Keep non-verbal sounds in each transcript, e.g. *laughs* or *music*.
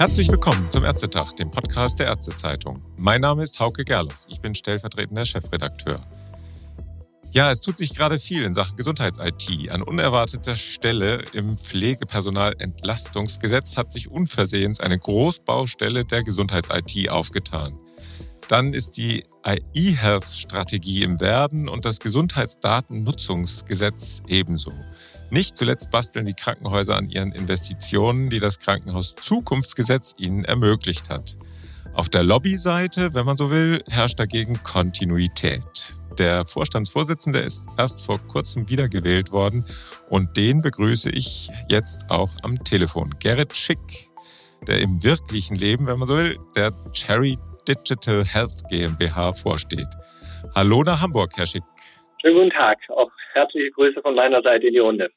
Herzlich willkommen zum Ärztetag, dem Podcast der Ärztezeitung. Mein Name ist Hauke Gerloff. Ich bin stellvertretender Chefredakteur. Ja, es tut sich gerade viel in Sachen Gesundheits-IT. An unerwarteter Stelle im Pflegepersonal-Entlastungsgesetz hat sich unversehens eine Großbaustelle der Gesundheits-IT aufgetan. Dann ist die E-Health-Strategie im Werden und das Gesundheitsdatennutzungsgesetz ebenso. Nicht zuletzt basteln die Krankenhäuser an ihren Investitionen, die das Krankenhaus Zukunftsgesetz ihnen ermöglicht hat. Auf der Lobbyseite, wenn man so will, herrscht dagegen Kontinuität. Der Vorstandsvorsitzende ist erst vor kurzem wiedergewählt worden und den begrüße ich jetzt auch am Telefon. Gerrit Schick, der im wirklichen Leben, wenn man so will, der Cherry Digital Health GmbH vorsteht. Hallo nach Hamburg, Herr Schick. Schönen guten Tag. Auch herzliche Grüße von meiner Seite in die Runde.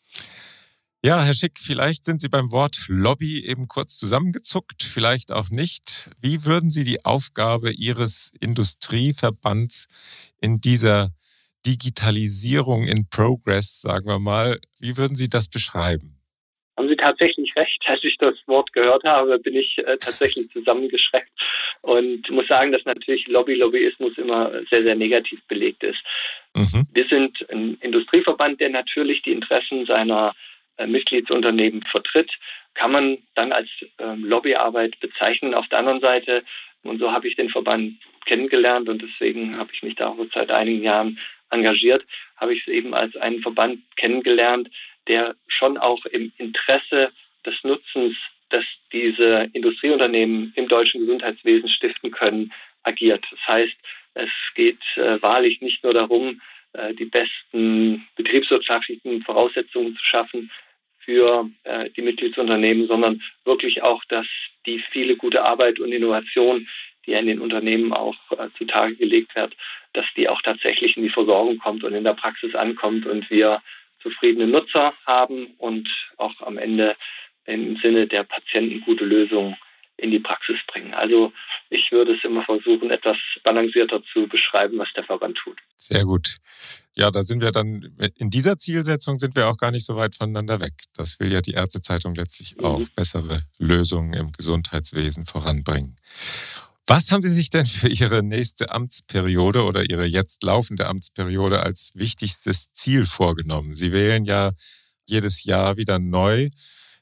Ja, Herr Schick, vielleicht sind Sie beim Wort Lobby eben kurz zusammengezuckt, vielleicht auch nicht. Wie würden Sie die Aufgabe Ihres Industrieverbands in dieser Digitalisierung in Progress, sagen wir mal, wie würden Sie das beschreiben? Haben Sie tatsächlich recht. *laughs* Als ich das Wort gehört habe, bin ich äh, tatsächlich zusammengeschreckt und muss sagen, dass natürlich Lobby-Lobbyismus immer sehr, sehr negativ belegt ist. Mhm. Wir sind ein Industrieverband, der natürlich die Interessen seiner äh, Mitgliedsunternehmen vertritt, kann man dann als ähm, Lobbyarbeit bezeichnen. Auf der anderen Seite, und so habe ich den Verband kennengelernt und deswegen habe ich mich da auch seit einigen Jahren engagiert, habe ich es eben als einen Verband kennengelernt, der schon auch im Interesse des Nutzens, das diese Industrieunternehmen im deutschen Gesundheitswesen stiften können, agiert. Das heißt, es geht äh, wahrlich nicht nur darum, äh, die besten betriebswirtschaftlichen Voraussetzungen zu schaffen für äh, die Mitgliedsunternehmen, sondern wirklich auch, dass die viele gute Arbeit und Innovation, die in den Unternehmen auch äh, zutage gelegt wird, dass die auch tatsächlich in die Versorgung kommt und in der Praxis ankommt und wir zufriedene Nutzer haben und auch am Ende im Sinne der Patienten gute Lösungen in die Praxis bringen. Also ich würde es immer versuchen, etwas balancierter zu beschreiben, was der Verband tut. Sehr gut. Ja, da sind wir dann, in dieser Zielsetzung sind wir auch gar nicht so weit voneinander weg. Das will ja die Ärztezeitung letztlich mhm. auch bessere Lösungen im Gesundheitswesen voranbringen. Was haben Sie sich denn für Ihre nächste Amtsperiode oder Ihre jetzt laufende Amtsperiode als wichtigstes Ziel vorgenommen? Sie wählen ja jedes Jahr wieder neu.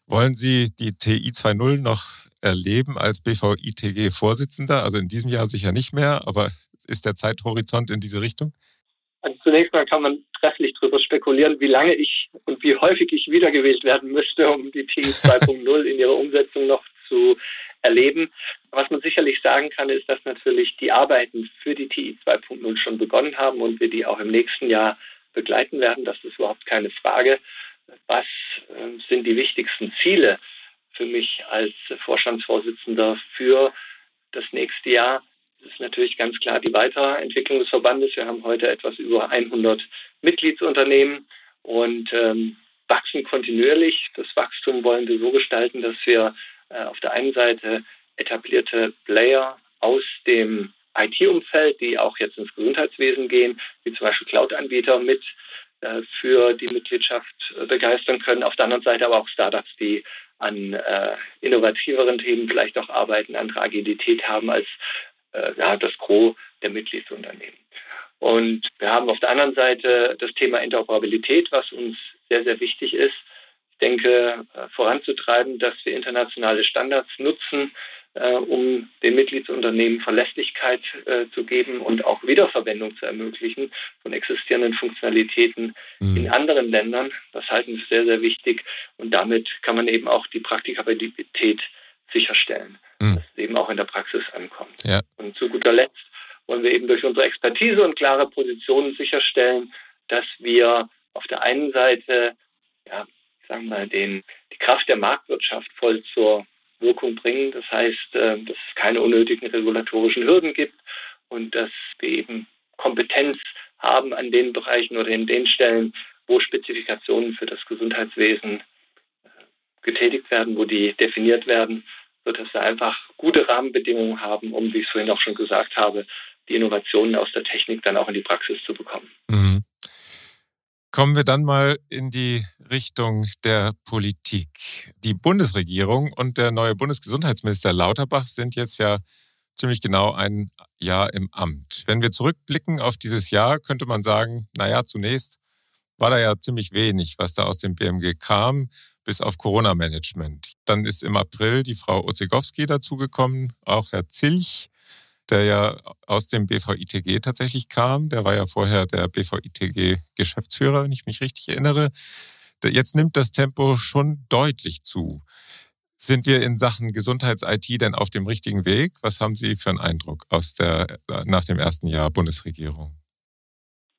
Wollen Sie die TI 2.0 noch erleben als BVITG-Vorsitzender? Also in diesem Jahr sicher nicht mehr, aber ist der Zeithorizont in diese Richtung? Also zunächst mal kann man trefflich darüber spekulieren, wie lange ich und wie häufig ich wiedergewählt werden müsste, um die TI 2.0 *laughs* in ihrer Umsetzung noch zu erleben. Was man sicherlich sagen kann, ist, dass natürlich die Arbeiten für die TI 2.0 schon begonnen haben und wir die auch im nächsten Jahr begleiten werden. Das ist überhaupt keine Frage. Was äh, sind die wichtigsten Ziele für mich als Vorstandsvorsitzender für das nächste Jahr. Das ist natürlich ganz klar die Weiterentwicklung des Verbandes. Wir haben heute etwas über 100 Mitgliedsunternehmen und ähm, wachsen kontinuierlich. Das Wachstum wollen wir so gestalten, dass wir auf der einen Seite etablierte Player aus dem IT-Umfeld, die auch jetzt ins Gesundheitswesen gehen, wie zum Beispiel Cloud-Anbieter mit äh, für die Mitgliedschaft äh, begeistern können. Auf der anderen Seite aber auch Startups, die an äh, innovativeren Themen vielleicht auch arbeiten, andere Agilität haben als äh, ja, das Gros der Mitgliedsunternehmen. Und wir haben auf der anderen Seite das Thema Interoperabilität, was uns sehr, sehr wichtig ist. Denke, äh, voranzutreiben, dass wir internationale Standards nutzen, äh, um den Mitgliedsunternehmen Verlässlichkeit äh, zu geben und auch Wiederverwendung zu ermöglichen von existierenden Funktionalitäten mhm. in anderen Ländern. Das halten wir sehr, sehr wichtig und damit kann man eben auch die Praktikabilität sicherstellen, mhm. dass es eben auch in der Praxis ankommt. Ja. Und zu guter Letzt wollen wir eben durch unsere Expertise und klare Positionen sicherstellen, dass wir auf der einen Seite, ja, sagen wir den, die Kraft der Marktwirtschaft voll zur Wirkung bringen. Das heißt, äh, dass es keine unnötigen regulatorischen Hürden gibt und dass wir eben Kompetenz haben an den Bereichen oder in den Stellen, wo Spezifikationen für das Gesundheitswesen äh, getätigt werden, wo die definiert werden, sodass wir einfach gute Rahmenbedingungen haben, um, wie ich es vorhin auch schon gesagt habe, die Innovationen aus der Technik dann auch in die Praxis zu bekommen. Mhm. Kommen wir dann mal in die Richtung der Politik. Die Bundesregierung und der neue Bundesgesundheitsminister Lauterbach sind jetzt ja ziemlich genau ein Jahr im Amt. Wenn wir zurückblicken auf dieses Jahr, könnte man sagen, naja, zunächst war da ja ziemlich wenig, was da aus dem BMG kam, bis auf Corona-Management. Dann ist im April die Frau Ozegowski dazugekommen, auch Herr Zilch, der ja aus dem BVITG tatsächlich kam. Der war ja vorher der BVITG-Geschäftsführer, wenn ich mich richtig erinnere. Jetzt nimmt das Tempo schon deutlich zu. Sind wir in Sachen Gesundheits-IT denn auf dem richtigen Weg? Was haben Sie für einen Eindruck aus der, nach dem ersten Jahr Bundesregierung?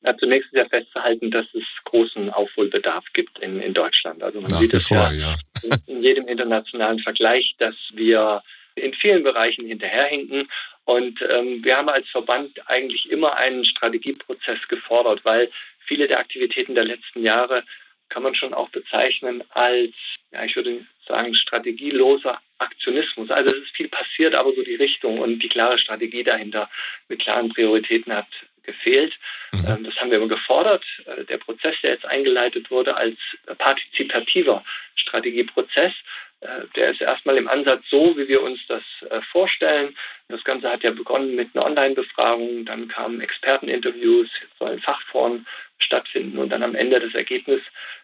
Ja, zunächst ist ja festzuhalten, dass es großen Aufholbedarf gibt in, in Deutschland. Also man Nach sieht es ja, ja, in jedem internationalen Vergleich, dass wir in vielen Bereichen hinterherhinken. Und ähm, wir haben als Verband eigentlich immer einen Strategieprozess gefordert, weil viele der Aktivitäten der letzten Jahre kann man schon auch bezeichnen als, ja, ich würde sagen, strategieloser Aktionismus. Also es ist viel passiert, aber so die Richtung und die klare Strategie dahinter mit klaren Prioritäten hat gefehlt. Mhm. Ähm, das haben wir immer gefordert. Äh, der Prozess, der jetzt eingeleitet wurde als partizipativer Strategieprozess, der ist erstmal im Ansatz so, wie wir uns das äh, vorstellen. Das Ganze hat ja begonnen mit einer Online-Befragung, dann kamen Experteninterviews, jetzt sollen Fachforen stattfinden und dann am Ende das Ergebnis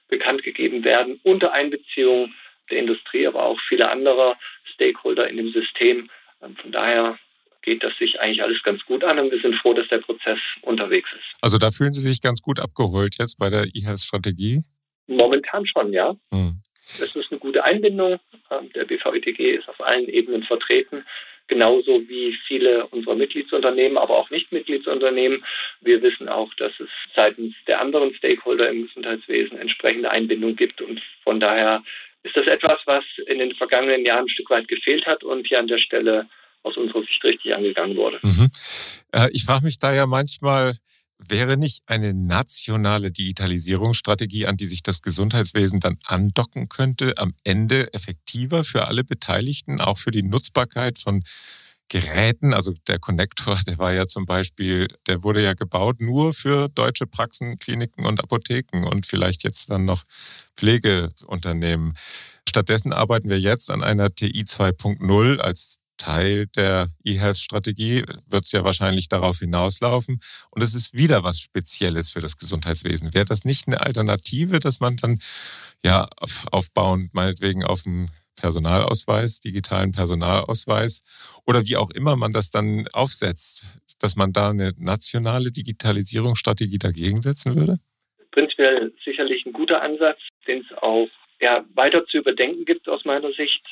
bekannt gegeben werden unter Einbeziehung der Industrie, aber auch vieler anderer Stakeholder in dem System. Ähm, von daher geht das sich eigentlich alles ganz gut an und wir sind froh, dass der Prozess unterwegs ist. Also da fühlen Sie sich ganz gut abgeholt jetzt bei der E-Health-Strategie? Momentan schon, ja. Hm. Es ist eine gute Einbindung. Ähm, der BVITG ist auf allen Ebenen vertreten, genauso wie viele unserer Mitgliedsunternehmen, aber auch Nicht-Mitgliedsunternehmen. Wir wissen auch, dass es seitens der anderen Stakeholder im Gesundheitswesen entsprechende Einbindung gibt und von daher ist das etwas, was in den vergangenen Jahren ein Stück weit gefehlt hat und hier an der Stelle aus unserer Sicht richtig angegangen wurde. Mhm. Äh, ich frage mich da ja manchmal, wäre nicht eine nationale Digitalisierungsstrategie, an die sich das Gesundheitswesen dann andocken könnte, am Ende effektiver für alle Beteiligten, auch für die Nutzbarkeit von Geräten, also der Connector, *laughs* der war ja zum Beispiel, der wurde ja gebaut nur für deutsche Praxen, Kliniken und Apotheken und vielleicht jetzt dann noch Pflegeunternehmen. Stattdessen arbeiten wir jetzt an einer TI 2.0 als Teil der E-Health-Strategie wird es ja wahrscheinlich darauf hinauslaufen. Und es ist wieder was Spezielles für das Gesundheitswesen. Wäre das nicht eine Alternative, dass man dann ja aufbauend meinetwegen auf dem Personalausweis, digitalen Personalausweis oder wie auch immer man das dann aufsetzt, dass man da eine nationale Digitalisierungsstrategie dagegen setzen würde? Prinzipiell sicherlich ein guter Ansatz, den es auch ja, weiter zu überdenken gibt aus meiner Sicht.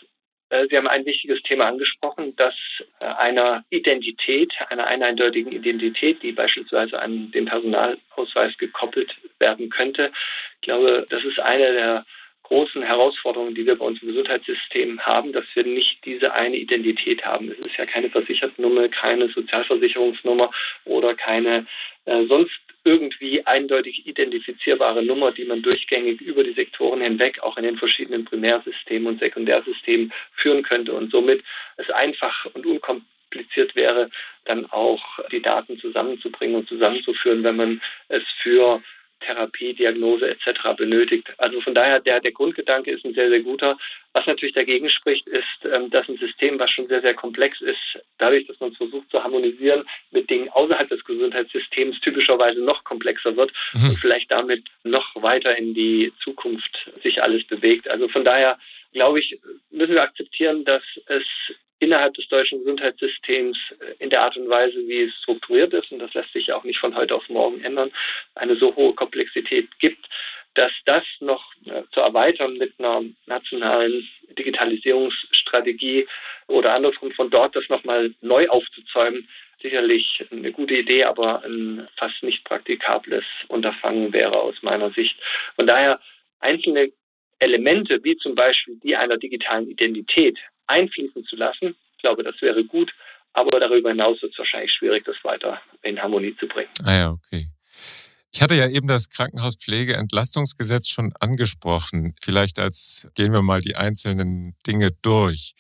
Äh, Sie haben ein wichtiges Thema angesprochen, das äh, einer Identität, einer eindeutigen Identität, die beispielsweise an den Personalausweis gekoppelt werden könnte. Ich glaube, das ist eine der großen Herausforderungen, die wir bei uns im Gesundheitssystem haben, dass wir nicht diese eine Identität haben. Es ist ja keine Versichertennummer, keine Sozialversicherungsnummer oder keine äh, sonst irgendwie eindeutig identifizierbare Nummer, die man durchgängig über die Sektoren hinweg auch in den verschiedenen Primärsystemen und Sekundärsystemen führen könnte und somit es einfach und unkompliziert wäre, dann auch die Daten zusammenzubringen und zusammenzuführen, wenn man es für Therapie, Diagnose etc. benötigt. Also von daher, der, der Grundgedanke ist ein sehr, sehr guter. Was natürlich dagegen spricht, ist, ähm, dass ein System, was schon sehr, sehr komplex ist, dadurch, dass man es versucht zu harmonisieren, mit Dingen außerhalb des Gesundheitssystems typischerweise noch komplexer wird mhm. und vielleicht damit noch weiter in die Zukunft sich alles bewegt. Also von daher, glaube ich, müssen wir akzeptieren, dass es innerhalb des deutschen Gesundheitssystems äh, in der Art und Weise, wie es strukturiert ist, und das lässt sich auch nicht von heute auf morgen ändern, eine so hohe Komplexität gibt, dass das noch äh, zu erweitern mit einer nationalen Digitalisierungsstrategie oder andersrum von dort das nochmal neu aufzuzäumen, sicherlich eine gute Idee, aber ein fast nicht praktikables Unterfangen wäre aus meiner Sicht. Von daher einzelne Elemente, wie zum Beispiel die einer digitalen Identität, einfließen zu lassen. Ich glaube, das wäre gut, aber darüber hinaus wird es wahrscheinlich schwierig, das weiter in Harmonie zu bringen. Ah ja, okay. Ich hatte ja eben das Krankenhauspflegeentlastungsgesetz schon angesprochen. Vielleicht als gehen wir mal die einzelnen Dinge durch.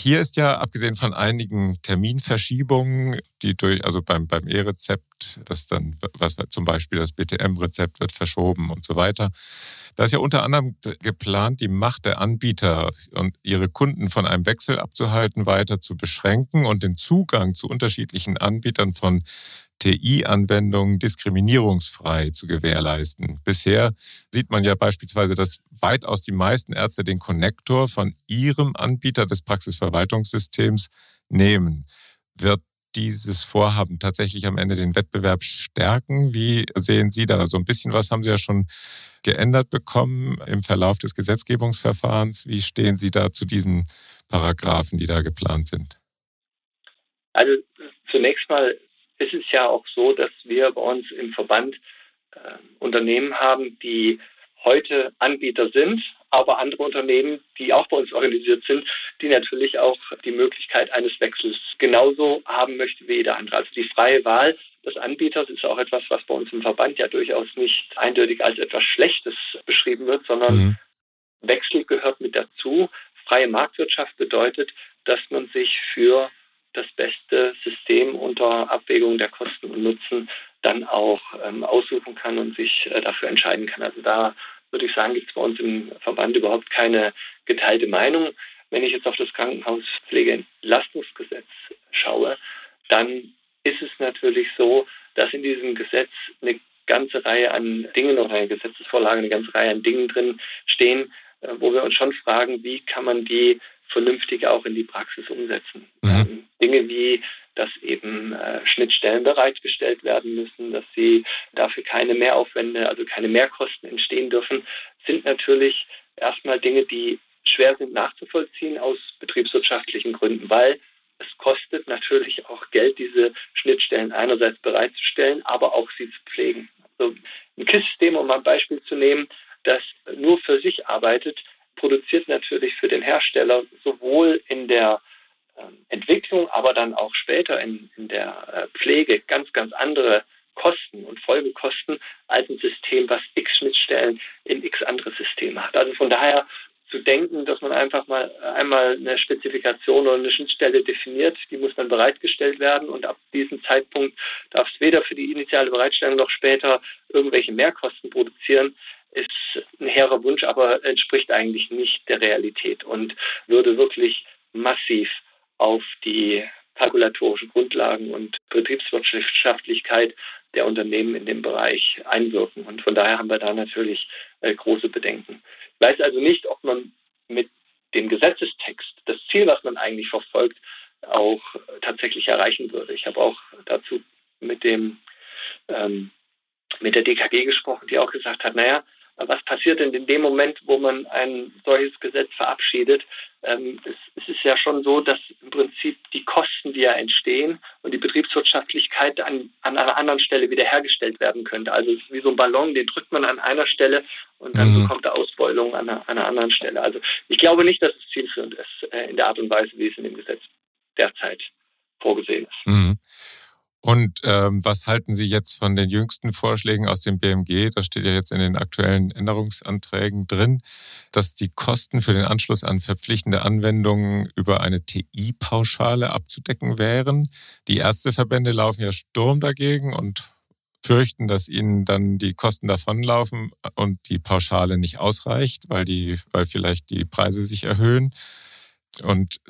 Hier ist ja, abgesehen von einigen Terminverschiebungen, die durch, also beim, beim E-Rezept wird, dass dann, was zum Beispiel das BTM-Rezept wird verschoben und so weiter. Da ist ja unter anderem geplant, die Macht der Anbieter und ihre Kunden von einem Wechsel abzuhalten, weiter zu beschränken und den Zugang zu unterschiedlichen Anbietern von TI-Anwendungen diskriminierungsfrei zu gewährleisten. Bisher sieht man ja beispielsweise, dass weitaus die meisten Ärzte den Konnektor von ihrem Anbieter des Praxisverwaltungssystems nehmen. Wird dieses Vorhaben tatsächlich am Ende den Wettbewerb stärken? Wie sehen Sie da? So ein bisschen was haben Sie ja schon geändert bekommen im Verlauf des Gesetzgebungsverfahrens. Wie stehen Sie da zu diesen Paragraphen, die da geplant sind? Also zunächst mal ist es ja auch so, dass wir bei uns im Verband äh, Unternehmen haben, die heute Anbieter sind, aber andere Unternehmen, die auch bei uns organisiert sind, die natürlich auch die Möglichkeit eines Wechsels genauso haben möchte wie jeder andere. Also die freie Wahl des Anbieters ist auch etwas, was bei uns im Verband ja durchaus nicht eindeutig als etwas Schlechtes beschrieben wird, sondern mhm. Wechsel gehört mit dazu. Freie Marktwirtschaft bedeutet, dass man sich für das beste System unter Abwägung der Kosten und Nutzen dann auch ähm, aussuchen kann und sich äh, dafür entscheiden kann. Also da würde ich sagen, gibt es bei uns im Verband überhaupt keine geteilte Meinung. Wenn ich jetzt auf das Krankenhauspflegeentlastungsgesetz schaue, dann ist es natürlich so, dass in diesem Gesetz eine ganze Reihe an Dingen oder eine Gesetzesvorlage, eine ganze Reihe an Dingen drin stehen, äh, wo wir uns schon fragen, wie kann man die vernünftig auch in die Praxis umsetzen. Mhm. Dinge wie, dass eben äh, Schnittstellen bereitgestellt werden müssen, dass sie dafür keine Mehraufwände, also keine Mehrkosten entstehen dürfen, sind natürlich erstmal Dinge, die schwer sind nachzuvollziehen aus betriebswirtschaftlichen Gründen, weil es kostet natürlich auch Geld, diese Schnittstellen einerseits bereitzustellen, aber auch sie zu pflegen. Also ein KISS-System, um ein Beispiel zu nehmen, das nur für sich arbeitet, produziert natürlich für den Hersteller sowohl in der Entwicklung, aber dann auch später in, in der äh, Pflege ganz, ganz andere Kosten und Folgekosten als ein System, was x Schnittstellen in x andere Systeme hat. Also von daher zu denken, dass man einfach mal einmal eine Spezifikation oder eine Schnittstelle definiert, die muss dann bereitgestellt werden und ab diesem Zeitpunkt darf es weder für die initiale Bereitstellung noch später irgendwelche Mehrkosten produzieren, ist ein hehrer Wunsch, aber entspricht eigentlich nicht der Realität und würde wirklich massiv auf die kalkulatorischen Grundlagen und Betriebswirtschaftlichkeit der Unternehmen in dem Bereich einwirken. Und von daher haben wir da natürlich äh, große Bedenken. Ich weiß also nicht, ob man mit dem Gesetzestext das Ziel, was man eigentlich verfolgt, auch tatsächlich erreichen würde. Ich habe auch dazu mit dem ähm, mit der DKG gesprochen, die auch gesagt hat, naja, was passiert denn in dem Moment, wo man ein solches Gesetz verabschiedet? Ähm, es, es, ist ja schon so, dass im Prinzip die Kosten, die ja entstehen und die Betriebswirtschaftlichkeit an, an einer anderen Stelle wiederhergestellt werden könnte. Also es ist wie so ein Ballon, den drückt man an einer Stelle und dann mhm. bekommt er Ausbeulung an einer, an einer, anderen Stelle. Also ich glaube nicht, dass es zielführend ist äh, in der Art und Weise, wie es in dem Gesetz derzeit vorgesehen ist. Mhm. Und ähm, was halten Sie jetzt von den jüngsten Vorschlägen aus dem BMG? Das steht ja jetzt in den aktuellen Änderungsanträgen drin, dass die Kosten für den Anschluss an verpflichtende Anwendungen über eine TI-Pauschale abzudecken wären. Die Ärzteverbände laufen ja Sturm dagegen und fürchten, dass ihnen dann die Kosten davonlaufen und die Pauschale nicht ausreicht, weil, die, weil vielleicht die Preise sich erhöhen. Und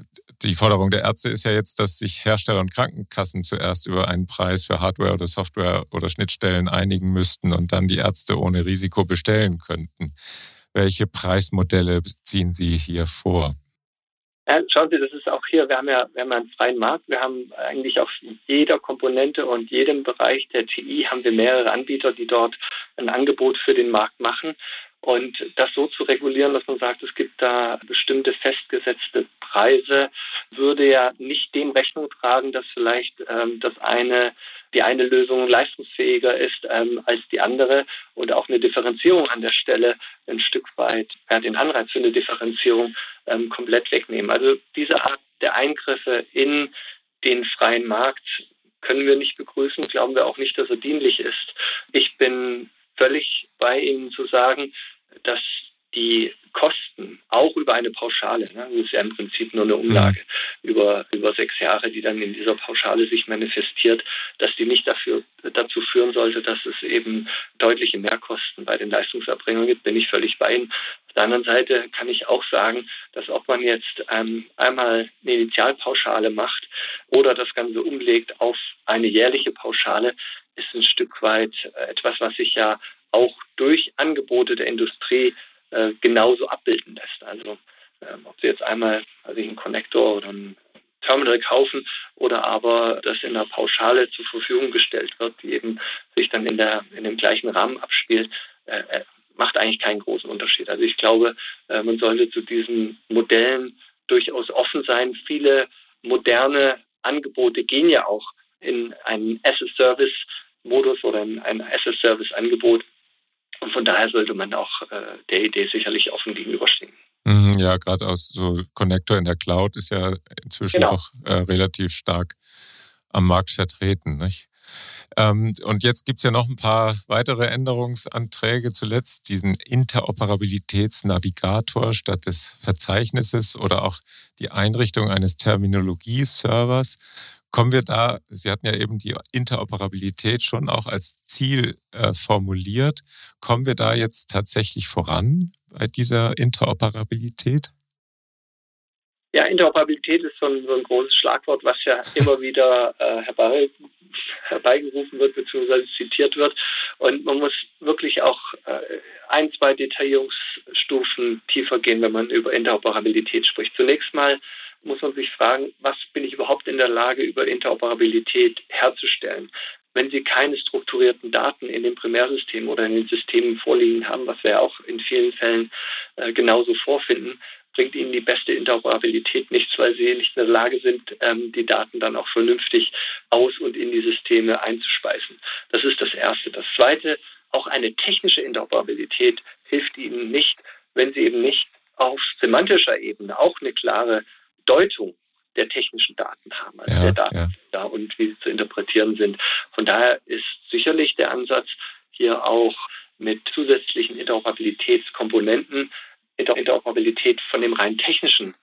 die Forderung der Ärzte ist ja jetzt, dass sich Hersteller und Krankenkassen zuerst über einen Preis für Hardware oder Software oder Schnittstellen einigen müssten und dann die Ärzte ohne Risiko bestellen könnten. Welche Preismodelle ziehen Sie hier vor? Ja, schauen Sie, das ist auch hier, wir haben ja wir haben einen freien Markt, wir haben eigentlich auf jeder Komponente und jedem Bereich der TI haben wir mehrere Anbieter, die dort ein Angebot für den Markt machen. Und das so zu regulieren, dass man sagt, es gibt da bestimmte festgesetzte Preise, würde ja nicht dem Rechnung tragen, dass vielleicht ähm, das eine, die eine Lösung leistungsfähiger ist ähm, als die andere und auch eine Differenzierung an der Stelle ein Stück weit ja, den Anreiz für eine Differenzierung ähm, komplett wegnehmen. Also diese Art der Eingriffe in den freien Markt können wir nicht begrüßen, glauben wir auch nicht, dass er dienlich ist. Ich bin völlig bei Ihnen zu sagen, dass die Kosten auch über eine Pauschale. Ne? Das ist ja im Prinzip nur eine Umlage mhm. über, über sechs Jahre, die dann in dieser Pauschale sich manifestiert, dass die nicht dafür, dazu führen sollte, dass es eben deutliche Mehrkosten bei den Leistungserbringungen gibt, bin ich völlig bei Ihnen. Auf der anderen Seite kann ich auch sagen, dass ob man jetzt ähm, einmal eine Initialpauschale macht oder das Ganze umlegt auf eine jährliche Pauschale, ist ein Stück weit äh, etwas, was sich ja auch durch Angebote der Industrie äh, genauso abbilden lässt. Also ähm, ob Sie jetzt einmal also einen Connector oder ein Terminal kaufen oder aber das in einer Pauschale zur Verfügung gestellt wird, die eben sich dann in, der, in dem gleichen Rahmen abspielt, äh, äh macht eigentlich keinen großen Unterschied. Also ich glaube, äh, man sollte zu diesen Modellen durchaus offen sein. Viele moderne Angebote gehen ja auch in einen As-a-Service-Modus oder in ein As-a-Service-Angebot. Und von daher sollte man auch äh, der Idee sicherlich offen gegenüberstehen. Mhm, ja, gerade aus so Connector in der Cloud ist ja inzwischen genau. auch äh, relativ stark am Markt vertreten. Nicht? Ähm, und jetzt gibt es ja noch ein paar weitere Änderungsanträge. Zuletzt diesen Interoperabilitätsnavigator statt des Verzeichnisses oder auch die Einrichtung eines Terminologie-Servers. Kommen wir da, Sie hatten ja eben die Interoperabilität schon auch als Ziel äh, formuliert. Kommen wir da jetzt tatsächlich voran bei dieser Interoperabilität? Ja, Interoperabilität ist so ein, so ein großes Schlagwort, was ja *laughs* immer wieder äh, herbei, herbeigerufen wird bzw. zitiert wird. Und man muss wirklich auch äh, ein, zwei Detaillierungsstufen tiefer gehen, wenn man über Interoperabilität spricht. Zunächst mal muss man sich fragen, was bin ich überhaupt in der Lage, über Interoperabilität herzustellen? Wenn Sie keine strukturierten Daten in dem Primärsystem oder in den Systemen vorliegen haben, was wir auch in vielen Fällen äh, genauso vorfinden, bringt Ihnen die beste Interoperabilität nichts, weil Sie nicht in der Lage sind, ähm, die Daten dann auch vernünftig aus und in die Systeme einzuspeisen. Das ist das Erste. Das Zweite, auch eine technische Interoperabilität hilft Ihnen nicht, wenn Sie eben nicht auf semantischer Ebene auch eine klare Deutung der technischen Daten haben, also ja, der Daten ja. da und wie sie zu interpretieren sind. Von daher ist sicherlich der Ansatz, hier auch mit zusätzlichen Interoperabilitätskomponenten Interoperabilität von dem rein technischen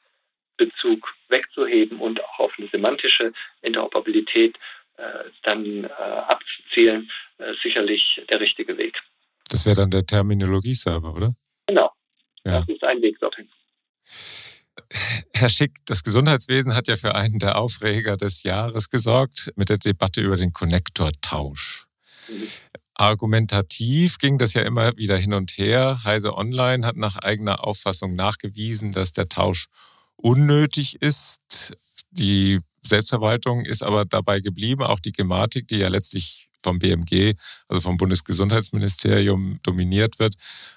Bezug wegzuheben und auch auf eine semantische Interoperabilität äh, dann äh, abzuzielen, äh, sicherlich der richtige Weg. Das wäre dann der Terminologie-Server, oder? Genau. Ja. Das ist ein Weg dorthin. Herr Schick, das Gesundheitswesen hat ja für einen der Aufreger des Jahres gesorgt mit der Debatte über den Konnektortausch. Mhm. Argumentativ ging das ja immer wieder hin und her. Heise Online hat nach eigener Auffassung nachgewiesen, dass der Tausch unnötig ist. Die Selbstverwaltung ist aber dabei geblieben. Auch die Gematik, die ja letztlich vom BMG, also vom Bundesgesundheitsministerium dominiert wird,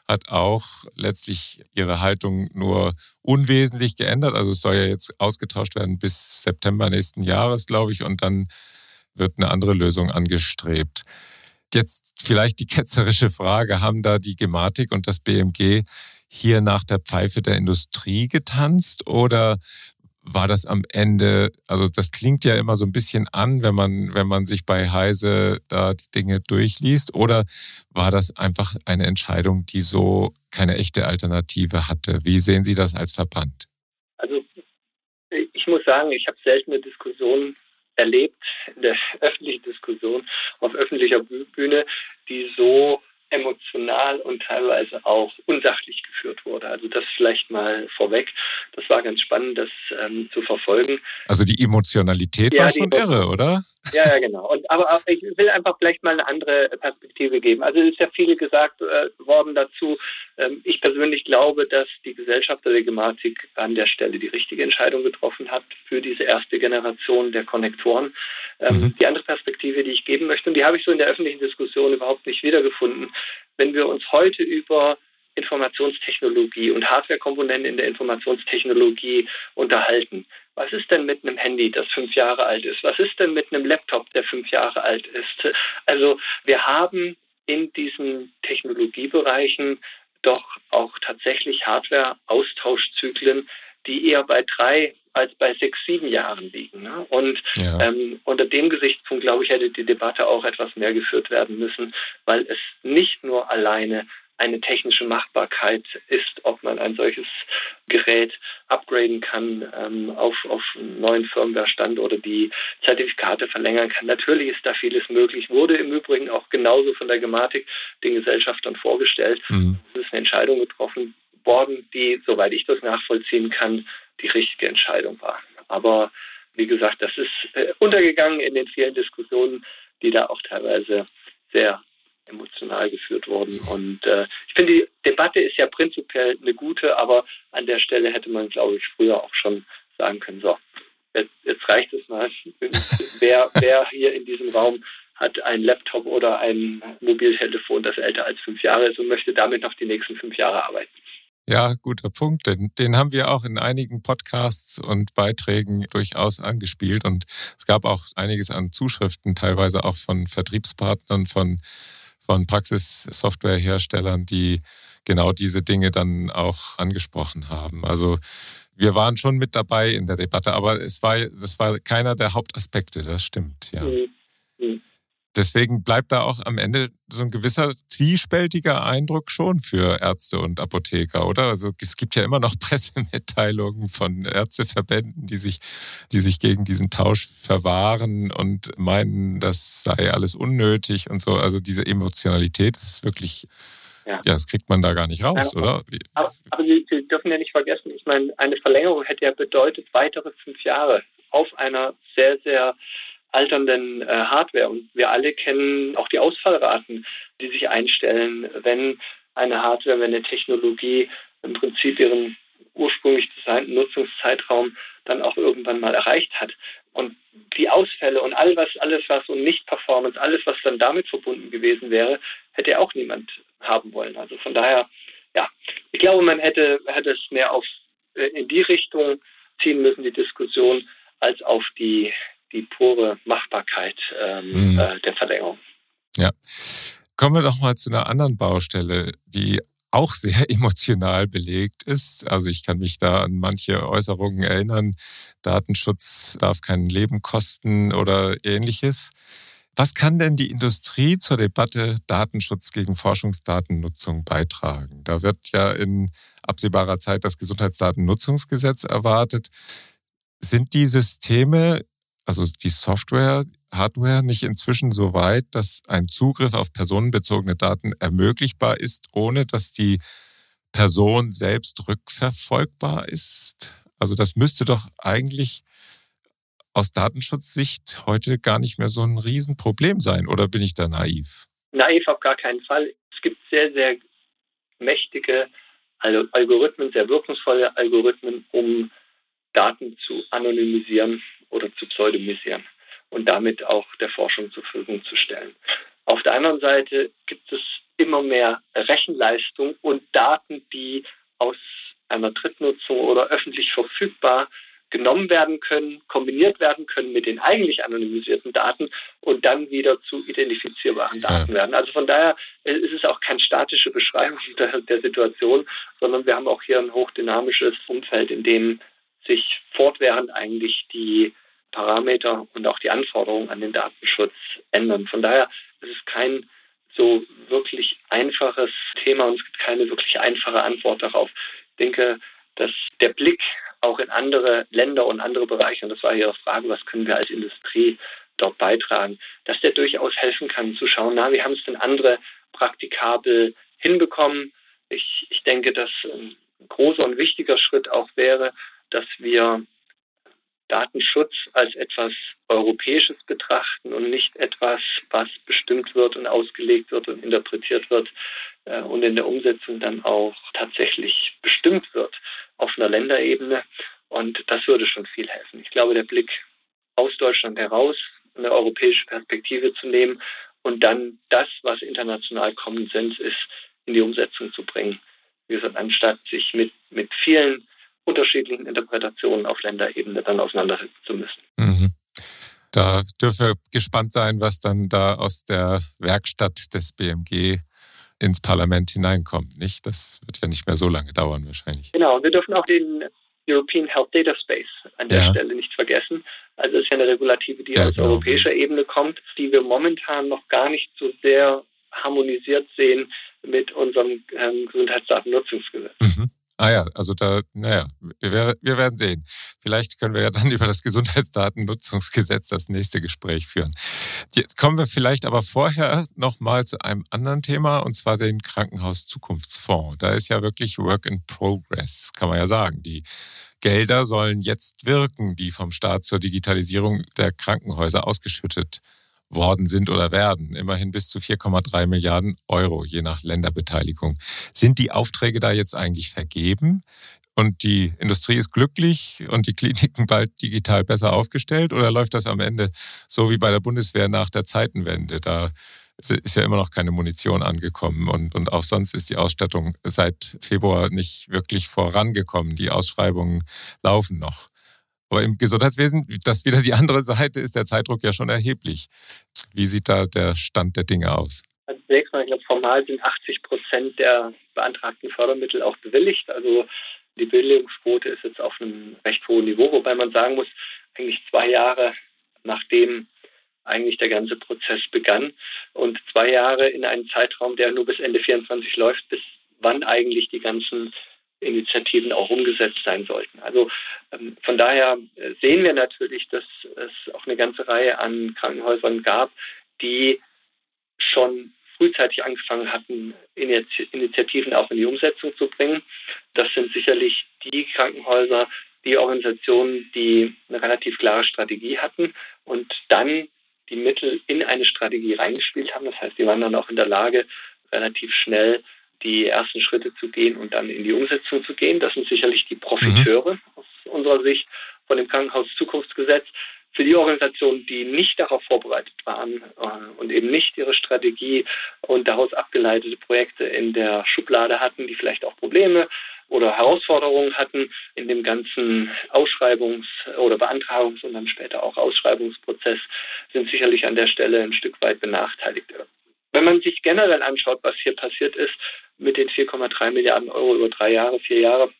hat auch letztlich ihre Haltung nur unwesentlich geändert. Also es soll ja jetzt ausgetauscht werden bis September nächsten Jahres, glaube ich, und dann wird eine andere Lösung angestrebt. Jetzt vielleicht die ketzerische Frage, haben da die Gematik und das BMG hier nach der Pfeife der Industrie getanzt oder war das am Ende, also das klingt ja immer so ein bisschen an, wenn man, wenn man sich bei Heise da die Dinge durchliest, oder war das einfach eine Entscheidung, die so keine echte Alternative hatte? Wie sehen Sie das als Verband? Also ich muss sagen, ich habe selten eine Diskussion erlebt, in der öffentlichen Diskussion auf öffentlicher Bühne, die so emotional und teilweise auch unsachlich geführt wurde. Also das vielleicht mal vorweg. Das war ganz spannend, das ähm, zu verfolgen. Also die Emotionalität ja, war schon irre, oder? Ja, ja, genau. Und, aber ich will einfach vielleicht mal eine andere Perspektive geben. Also es ist ja viel gesagt äh, worden dazu. Ähm, ich persönlich glaube, dass die Gesellschaft der Gematik an der Stelle die richtige Entscheidung getroffen hat für diese erste Generation der Konnektoren. Ähm, mhm. Die andere Perspektive, die ich geben möchte, und die habe ich so in der öffentlichen Diskussion überhaupt nicht wiedergefunden, wenn wir uns heute über Informationstechnologie und Hardwarekomponenten in der Informationstechnologie unterhalten. Was ist denn mit einem Handy, das fünf Jahre alt ist? Was ist denn mit einem Laptop, der fünf Jahre alt ist? Also wir haben in diesen Technologiebereichen doch auch tatsächlich Hardware-Austauschzyklen, die eher bei drei als bei sechs, sieben Jahren liegen. Ne? Und ja. ähm, unter dem Gesichtspunkt, glaube ich, hätte die Debatte auch etwas mehr geführt werden müssen, weil es nicht nur alleine eine technische Machbarkeit ist, ob man ein solches Gerät upgraden kann ähm, auf, auf einen neuen Firmware-Stand oder die Zertifikate verlängern kann. Natürlich ist da vieles möglich, wurde im Übrigen auch genauso von der Gematik den Gesellschaftern vorgestellt. Mhm. Es ist eine Entscheidung getroffen worden, die, soweit ich das nachvollziehen kann, die richtige Entscheidung war. Aber wie gesagt, das ist äh, untergegangen in den vielen Diskussionen, die da auch teilweise sehr emotional geführt wurden. Und äh, ich finde, die Debatte ist ja prinzipiell eine gute, aber an der Stelle hätte man, glaube ich, früher auch schon sagen können, so, jetzt, jetzt reicht es mal. *laughs* wer, wer hier in diesem Raum hat ein Laptop oder ein Mobiltelefon, das älter als fünf Jahre ist und möchte damit noch die nächsten fünf Jahre arbeiten. Ja, guter Punkt. Den, den haben wir auch in einigen Podcasts und Beiträgen durchaus angespielt. Und es gab auch einiges an Zuschriften, teilweise auch von Vertriebspartnern, von, von Praxissoftwareherstellern, die genau diese Dinge dann auch angesprochen haben. Also wir waren schon mit dabei in der Debatte, aber es war, das war keiner der Hauptaspekte, das stimmt, ja. Mhm. Mhm deswegen bleibt da auch am Ende so ein gewisser zwiespältiger Eindruck schon für Ärzte und Apotheker, oder? Also es gibt ja immer noch *laughs* Pressemitteilungen von Ärzteverbänden, die sich, die sich gegen diesen Tausch verwahren und meinen, das sei alles unnötig und so. Also diese Emotionalität ist wirklich, ja, ja das kriegt man da gar nicht raus, ja, oder? Aber, aber Sie, Sie dürfen ja nicht vergessen, ich meine, eine Verlängerung hätte ja bedeutet weitere fünf Jahre auf einer sehr, sehr alternden äh, Hardware. Und wir alle kennen auch die Ausfallraten, die sich einstellen, wenn eine Hardware, wenn eine Technologie im Prinzip ihren ursprünglich designten Nutzungszeitraum dann auch irgendwann mal erreicht hat. Und die Ausfälle und all was, alles was und Nicht-Performance, alles was dann damit verbunden gewesen wäre, hätte auch niemand haben wollen. Also von daher, ja, ich glaube, man hätte, hätte es mehr auf, äh, in die Richtung ziehen müssen, die Diskussion, als auf die die pure Machbarkeit ähm, mhm. äh, der Verlängerung. Ja. Kommen wir doch mal zu einer anderen Baustelle, die auch sehr *laughs* emotional belegt ist. Also ich kann mich da an manche Äußerungen erinnern. Datenschutz darf kein Leben kosten oder ähnliches. Was kann denn die Industrie zur Debatte Datenschutz gegen Forschungsdatennutzung beitragen? Da wird ja in absehbarer Zeit das Gesundheitsdatennutzungsgesetz erwartet. Sind die Systeme also die Software, Hardware nicht inzwischen so weit, dass ein Zugriff auf personenbezogene Daten ermöglichbar ist, ohne dass die Person selbst rückverfolgbar ist? Also das müsste doch eigentlich aus Datenschutzsicht heute gar nicht mehr so ein Riesenproblem sein. Oder bin ich da naiv? Naiv auf gar keinen Fall. Es gibt sehr, sehr mächtige Algorithmen, sehr wirkungsvolle Algorithmen, um Daten zu anonymisieren oder zu pseudonymisieren und damit auch der Forschung zur Verfügung zu stellen. Auf der anderen Seite gibt es immer mehr Rechenleistung und Daten, die aus einer Drittnutzung oder öffentlich verfügbar genommen werden können, kombiniert werden können mit den eigentlich anonymisierten Daten und dann wieder zu identifizierbaren Daten werden. Also von daher ist es auch keine statische Beschreibung *laughs* der, der Situation, sondern wir haben auch hier ein hochdynamisches Umfeld, in dem sich fortwährend eigentlich die Parameter und auch die Anforderungen an den Datenschutz ändern. Von daher ist es kein so wirklich einfaches Thema und es gibt keine wirklich einfache Antwort darauf. Ich denke, dass der Blick auch in andere Länder und andere Bereiche, und das war Ihre Frage, was können wir als Industrie dort beitragen, dass der durchaus helfen kann zu schauen, na, wie haben es denn andere praktikabel hinbekommen. Ich, ich denke, dass ein großer und wichtiger Schritt auch wäre, dass wir Datenschutz als etwas Europäisches betrachten und nicht etwas, was bestimmt wird und ausgelegt wird und interpretiert wird äh, und in der Umsetzung dann auch tatsächlich bestimmt wird auf einer Länderebene. Und das würde schon viel helfen. Ich glaube, der Blick aus Deutschland heraus, eine europäische Perspektive zu nehmen und dann das, was international Common Sense ist, in die Umsetzung zu bringen. Wie gesagt, anstatt sich mit, mit vielen unterschiedlichen Interpretationen auf Länderebene dann auseinandersetzen zu müssen. Mhm. Da dürfen wir gespannt sein, was dann da aus der Werkstatt des BMG ins Parlament hineinkommt. Nicht? Das wird ja nicht mehr so lange dauern wahrscheinlich. Genau, wir dürfen auch den European Health Data Space an der ja. Stelle nicht vergessen. Also es ist ja eine Regulative, die ja, aus genau. europäischer Ebene kommt, die wir momentan noch gar nicht so sehr harmonisiert sehen, mit unserem ähm, Gesundheitsdatennutzungsgesetz. Mhm. Ah ja, also da, naja, wir, wir werden sehen. Vielleicht können wir ja dann *laughs* über das Gesundheitsdatennutzungsgesetz das nächste Gespräch führen. Jetzt kommen wir vielleicht aber vorher nochmal zu einem anderen Thema, und zwar den Krankenhauszukunftsfonds. Da ist ja wirklich Work in Progress, kann man ja sagen. Die Gelder sollen jetzt wirken, die vom Staat zur Digitalisierung der Krankenhäuser ausgeschüttet worden sind oder werden. Immerhin bis zu 4,3 Milliarden Euro, je nach Länderbeteiligung. Sind die Aufträge da jetzt eigentlich vergeben? Und die Industrie ist glücklich und die Kliniken bald digital besser aufgestellt? Oder läuft das am Ende so wie bei der Bundeswehr nach der Zeitenwende? Da ist ja immer noch keine Munition angekommen und, und auch sonst ist die Ausstattung seit Februar nicht wirklich vorangekommen. Die Ausschreibungen laufen noch. Aber im Gesundheitswesen, das wieder die andere Seite, ist der Zeitdruck ja schon erheblich. Wie sieht da der Stand der Dinge aus? Also zunächst mal, ich glaube, formal sind 80 Prozent der beantragten Fördermittel auch bewilligt. Also die Bewilligungsquote ist jetzt auf einem recht hohen Niveau, wobei man sagen muss, eigentlich zwei Jahre nachdem eigentlich der ganze Prozess begann und zwei Jahre in einem Zeitraum, der nur bis Ende 24 läuft, bis wann eigentlich die ganzen Initiativen auch umgesetzt sein sollten. Also ähm, von daher äh, sehen wir natürlich, dass es auch eine ganze Reihe an Krankenhäusern gab, die schon frühzeitig angefangen hatten, Initiativen auch in die Umsetzung zu bringen. Das sind sicherlich die Krankenhäuser, die Organisationen, die eine relativ klare Strategie hatten und dann die Mittel in eine Strategie reingespielt haben. Das heißt, die waren dann auch in der Lage, relativ schnell die ersten Schritte zu gehen und dann in die Umsetzung zu gehen. Das sind sicherlich die Profiteure mhm. aus unserer Sicht von dem Krankenhauszukunftsgesetz. Für die Organisationen, die nicht darauf vorbereitet waren äh, und eben nicht ihre Strategie und daraus abgeleitete Projekte in der Schublade hatten, die vielleicht auch Probleme oder Herausforderungen hatten in dem ganzen Ausschreibungs- oder Beantragungs- und dann später auch Ausschreibungsprozess, sind sicherlich an der Stelle ein Stück weit benachteiligt. Wenn man sich generell anschaut, was hier passiert ist, mit den 4,3 Milliarden Euro über drei Jahre, vier Jahre,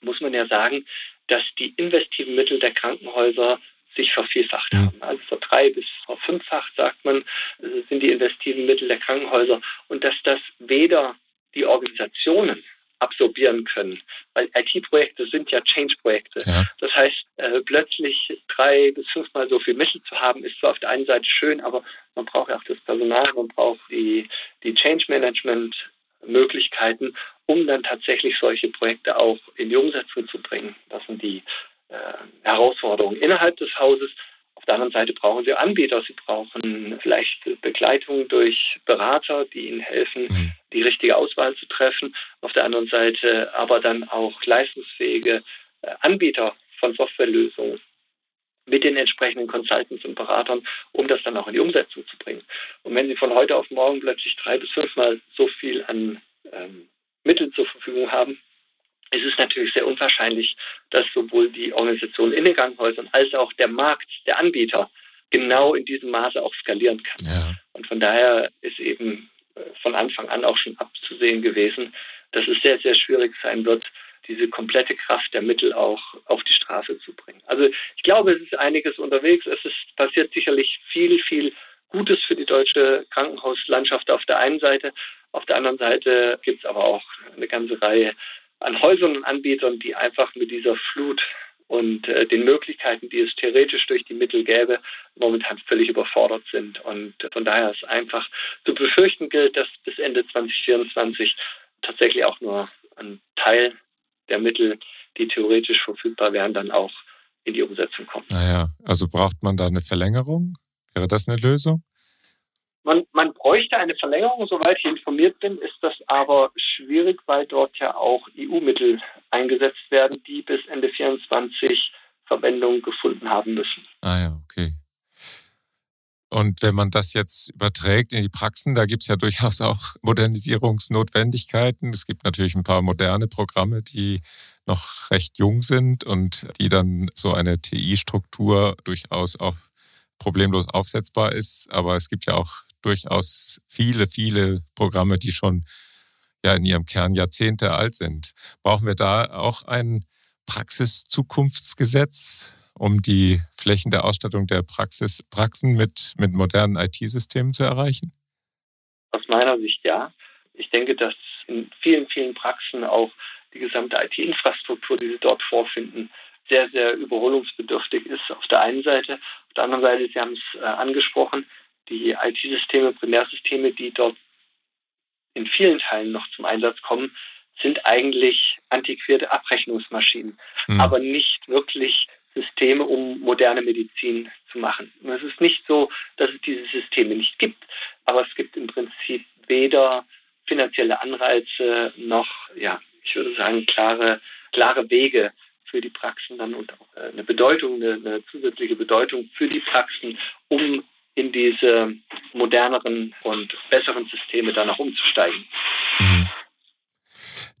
muss man ja sagen, dass die investiven Mittel der Krankenhäuser sich vervielfacht haben. Also verdrei bis verfünffacht, sagt man, sind die investiven Mittel der Krankenhäuser. Und dass das weder die Organisationen absorbieren können. Weil IT-Projekte sind ja Change-Projekte. Ja. Das heißt, äh, plötzlich drei bis fünfmal so viel Mittel zu haben, ist zwar auf der einen Seite schön, aber man braucht ja auch das Personal, man braucht die, die Change-Management Möglichkeiten, um dann tatsächlich solche Projekte auch in die Umsetzung zu bringen. Das sind die äh, Herausforderungen innerhalb des Hauses. Auf der anderen Seite brauchen sie Anbieter, sie brauchen vielleicht Begleitung durch Berater, die ihnen helfen, mhm. die richtige Auswahl zu treffen. Auf der anderen Seite aber dann auch leistungsfähige äh, Anbieter von Softwarelösungen mit den entsprechenden Consultants und Beratern, um das dann auch in die Umsetzung zu bringen. Und wenn Sie von heute auf morgen plötzlich drei bis fünfmal so viel an ähm, Mitteln zur Verfügung haben, ist es natürlich sehr unwahrscheinlich, dass sowohl die Organisation in den Krankenhäusern als auch der Markt, der Anbieter, genau in diesem Maße auch skalieren kann. Ja. Und von daher ist eben äh, von Anfang an auch schon abzusehen gewesen, dass es sehr, sehr schwierig sein wird, diese komplette Kraft der Mittel auch auf die Straße zu bringen. Also ich glaube, es ist einiges unterwegs. Es ist passiert sicherlich viel, viel Gutes für die deutsche Krankenhauslandschaft auf der einen Seite. Auf der anderen Seite gibt es aber auch eine ganze Reihe an Häusern und Anbietern, die einfach mit dieser Flut und äh, den Möglichkeiten, die es theoretisch durch die Mittel gäbe, momentan völlig überfordert sind. Und von daher ist einfach zu befürchten gilt, dass bis Ende 2024 tatsächlich auch nur ein Teil der Mittel, die theoretisch verfügbar wären, dann auch in die Umsetzung kommen. Naja, also braucht man da eine Verlängerung? Wäre das eine Lösung? Man, man bräuchte eine Verlängerung, soweit ich informiert bin, ist das aber schwierig, weil dort ja auch EU-Mittel eingesetzt werden, die bis Ende 2024 Verwendung gefunden haben müssen. Ah ja, okay. Und wenn man das jetzt überträgt in die Praxen, da gibt es ja durchaus auch *laughs* Modernisierungsnotwendigkeiten. Es gibt natürlich ein paar moderne Programme, die noch recht jung sind und die dann so eine TI-Struktur durchaus auch problemlos aufsetzbar ist. Aber es gibt ja auch durchaus viele, viele Programme, die schon ja in ihrem Kern Jahrzehnte alt sind. Brauchen wir da auch ein Praxiszukunftsgesetz? um die Flächen der Ausstattung der Praxis, Praxen mit, mit modernen IT-Systemen zu erreichen? Aus meiner Sicht ja. Ich denke, dass in vielen, vielen Praxen auch die gesamte IT-Infrastruktur, die Sie dort vorfinden, sehr, sehr überholungsbedürftig ist auf der einen Seite. Auf der anderen Seite, Sie haben es äh, angesprochen, die IT-Systeme, Primärsysteme, die dort in vielen Teilen noch zum Einsatz kommen, sind eigentlich antiquierte Abrechnungsmaschinen, mhm. aber nicht wirklich Systeme, um moderne Medizin zu machen. Und es ist nicht so, dass es diese Systeme nicht gibt, aber es gibt im Prinzip weder finanzielle Anreize noch, ja, ich würde sagen, klare, klare Wege für die Praxen dann und auch äh, eine Bedeutung, eine, eine zusätzliche Bedeutung für die Praxen, um in diese moderneren und besseren Systeme dann auch umzusteigen. Mhm.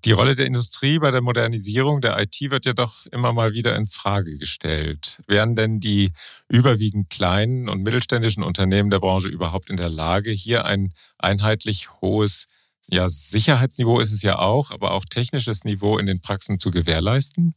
Die Rolle der Industrie bei der Modernisierung der IT wird ja doch immer mal wieder in Frage gestellt. Wären denn die überwiegend kleinen und mittelständischen Unternehmen der Branche überhaupt in der Lage, hier ein einheitlich hohes ja, Sicherheitsniveau ist es ja auch, aber auch technisches Niveau in den Praxen zu gewährleisten?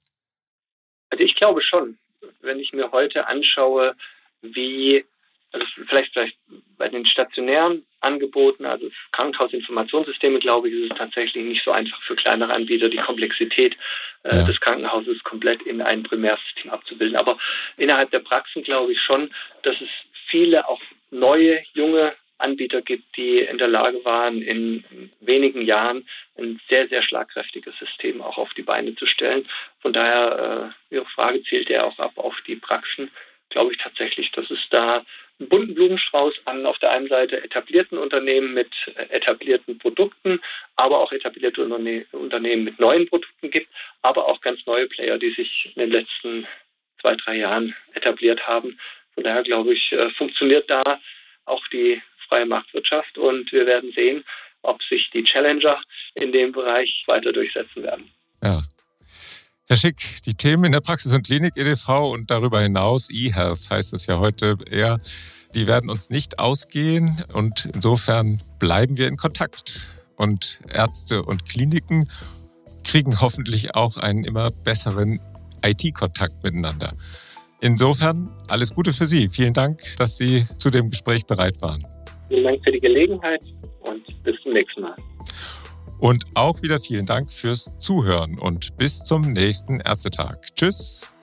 Also ich glaube schon. Wenn ich mir heute anschaue, wie also vielleicht, vielleicht bei den stationären Angeboten, also Krankenhausinformationssysteme, glaube ich, ist es tatsächlich nicht so einfach für kleinere Anbieter, die Komplexität äh, ja. des Krankenhauses komplett in ein Primärsystem abzubilden. Aber innerhalb der Praxen glaube ich schon, dass es viele auch neue, junge Anbieter gibt, die in der Lage waren, in wenigen Jahren ein sehr, sehr schlagkräftiges System auch auf die Beine zu stellen. Von daher, äh, Ihre Frage zielt ja auch ab auf die Praxen glaube ich tatsächlich, dass es da einen bunten Blumenstrauß an auf der einen Seite etablierten Unternehmen mit äh, etablierten Produkten, aber auch etablierte Unternehmen mit neuen Produkten gibt, aber auch ganz neue Player, die sich in den letzten zwei, drei Jahren etabliert haben. Von daher glaube ich, äh, funktioniert da auch die freie Marktwirtschaft und wir werden sehen, ob sich die Challenger in dem Bereich weiter durchsetzen werden. Ja, Herr Schick, die Themen in der Praxis- und Klinik-EDV und darüber hinaus, E-Health heißt es ja heute eher, die werden uns nicht ausgehen und insofern bleiben wir in Kontakt. Und Ärzte und Kliniken kriegen hoffentlich auch einen immer besseren IT-Kontakt miteinander. Insofern alles Gute für Sie. Vielen Dank, dass Sie zu dem Gespräch bereit waren. Vielen Dank für die Gelegenheit und bis zum nächsten Mal. Und auch wieder vielen Dank fürs Zuhören und bis zum nächsten Ärztetag. Tschüss.